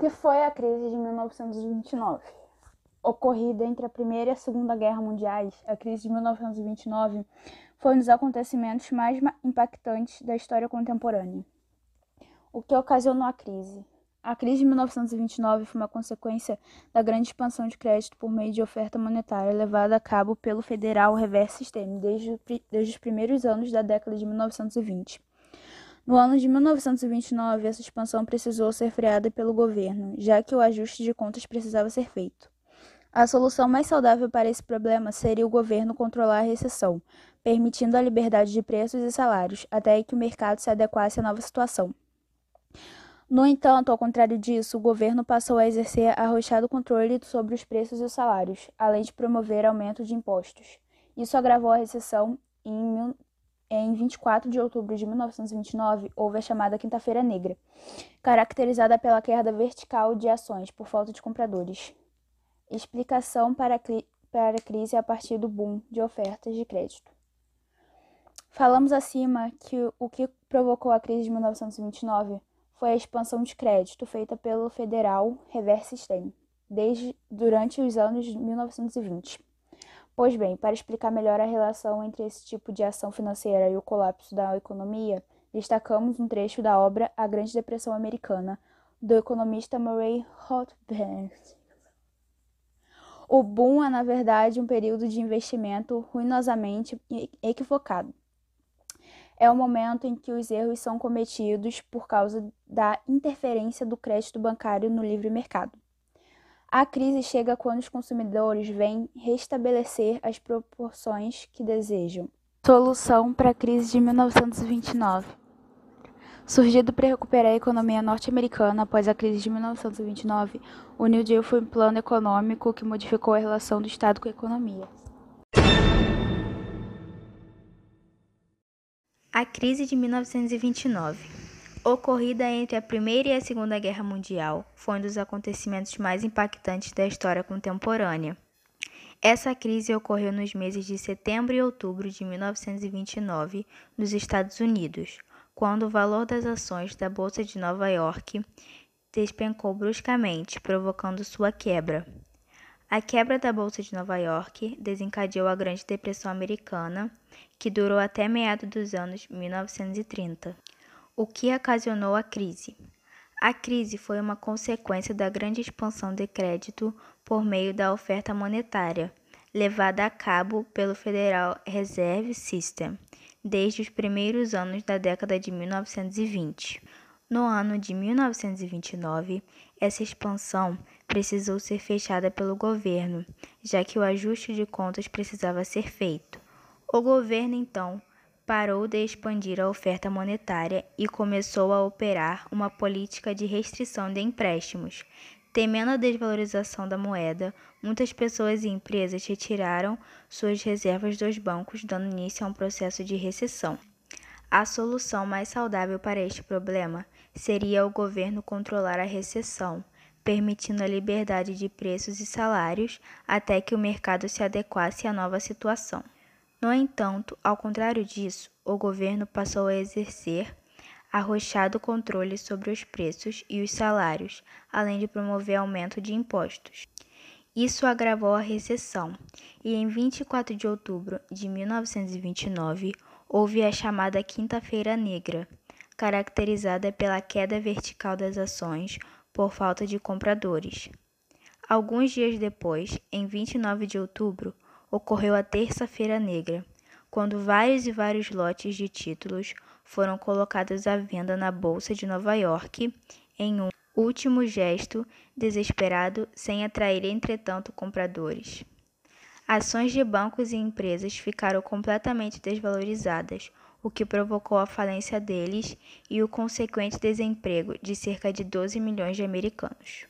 que foi a crise de 1929? Ocorrida entre a Primeira e a Segunda Guerra Mundiais, a crise de 1929 foi um dos acontecimentos mais impactantes da história contemporânea. O que ocasionou a crise? A crise de 1929 foi uma consequência da grande expansão de crédito por meio de oferta monetária levada a cabo pelo Federal Reverse System desde, desde os primeiros anos da década de 1920. No ano de 1929, essa expansão precisou ser freada pelo governo, já que o ajuste de contas precisava ser feito. A solução mais saudável para esse problema seria o governo controlar a recessão, permitindo a liberdade de preços e salários, até que o mercado se adequasse à nova situação. No entanto, ao contrário disso, o governo passou a exercer arrochado controle sobre os preços e os salários, além de promover aumento de impostos. Isso agravou a recessão em em 24 de outubro de 1929, houve a chamada Quinta-feira Negra, caracterizada pela queda vertical de ações por falta de compradores. Explicação para a, para a crise a partir do boom de ofertas de crédito. Falamos acima que o que provocou a crise de 1929 foi a expansão de crédito feita pelo Federal Reverse System desde durante os anos 1920. Pois bem, para explicar melhor a relação entre esse tipo de ação financeira e o colapso da economia, destacamos um trecho da obra A Grande Depressão Americana, do economista Murray Rothbard. O boom é, na verdade, um período de investimento ruinosamente equivocado. É o momento em que os erros são cometidos por causa da interferência do crédito bancário no livre mercado. A crise chega quando os consumidores vêm restabelecer as proporções que desejam. Solução para a crise de 1929. Surgido para recuperar a economia norte-americana após a crise de 1929, o New Deal foi um plano econômico que modificou a relação do Estado com a economia. A crise de 1929 ocorrida entre a Primeira e a Segunda Guerra Mundial, foi um dos acontecimentos mais impactantes da história contemporânea. Essa crise ocorreu nos meses de setembro e outubro de 1929 nos Estados Unidos, quando o valor das ações da Bolsa de Nova York despencou bruscamente, provocando sua quebra. A quebra da Bolsa de Nova York desencadeou a Grande Depressão Americana, que durou até meados dos anos 1930. O que ocasionou a crise? A crise foi uma consequência da grande expansão de crédito por meio da oferta monetária, levada a cabo pelo Federal Reserve System desde os primeiros anos da década de 1920. No ano de 1929, essa expansão precisou ser fechada pelo governo, já que o ajuste de contas precisava ser feito. O governo então parou de expandir a oferta monetária e começou a operar uma política de restrição de empréstimos. Temendo a desvalorização da moeda, muitas pessoas e empresas retiraram suas reservas dos bancos, dando início a um processo de recessão. A solução mais saudável para este problema seria o governo controlar a recessão, permitindo a liberdade de preços e salários até que o mercado se adequasse à nova situação. No entanto, ao contrário disso, o governo passou a exercer arrochado controle sobre os preços e os salários, além de promover aumento de impostos. Isso agravou a recessão, e em 24 de outubro de 1929 houve a chamada Quinta-feira Negra, caracterizada pela queda vertical das ações por falta de compradores. Alguns dias depois, em 29 de outubro, ocorreu a Terça-feira Negra, quando vários e vários lotes de títulos foram colocados à venda na Bolsa de Nova York em um último gesto desesperado sem atrair, entretanto, compradores. Ações de bancos e empresas ficaram completamente desvalorizadas, o que provocou a falência deles e o consequente desemprego de cerca de 12 milhões de americanos.